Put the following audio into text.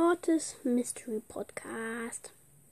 Mortis Mystery Podcast.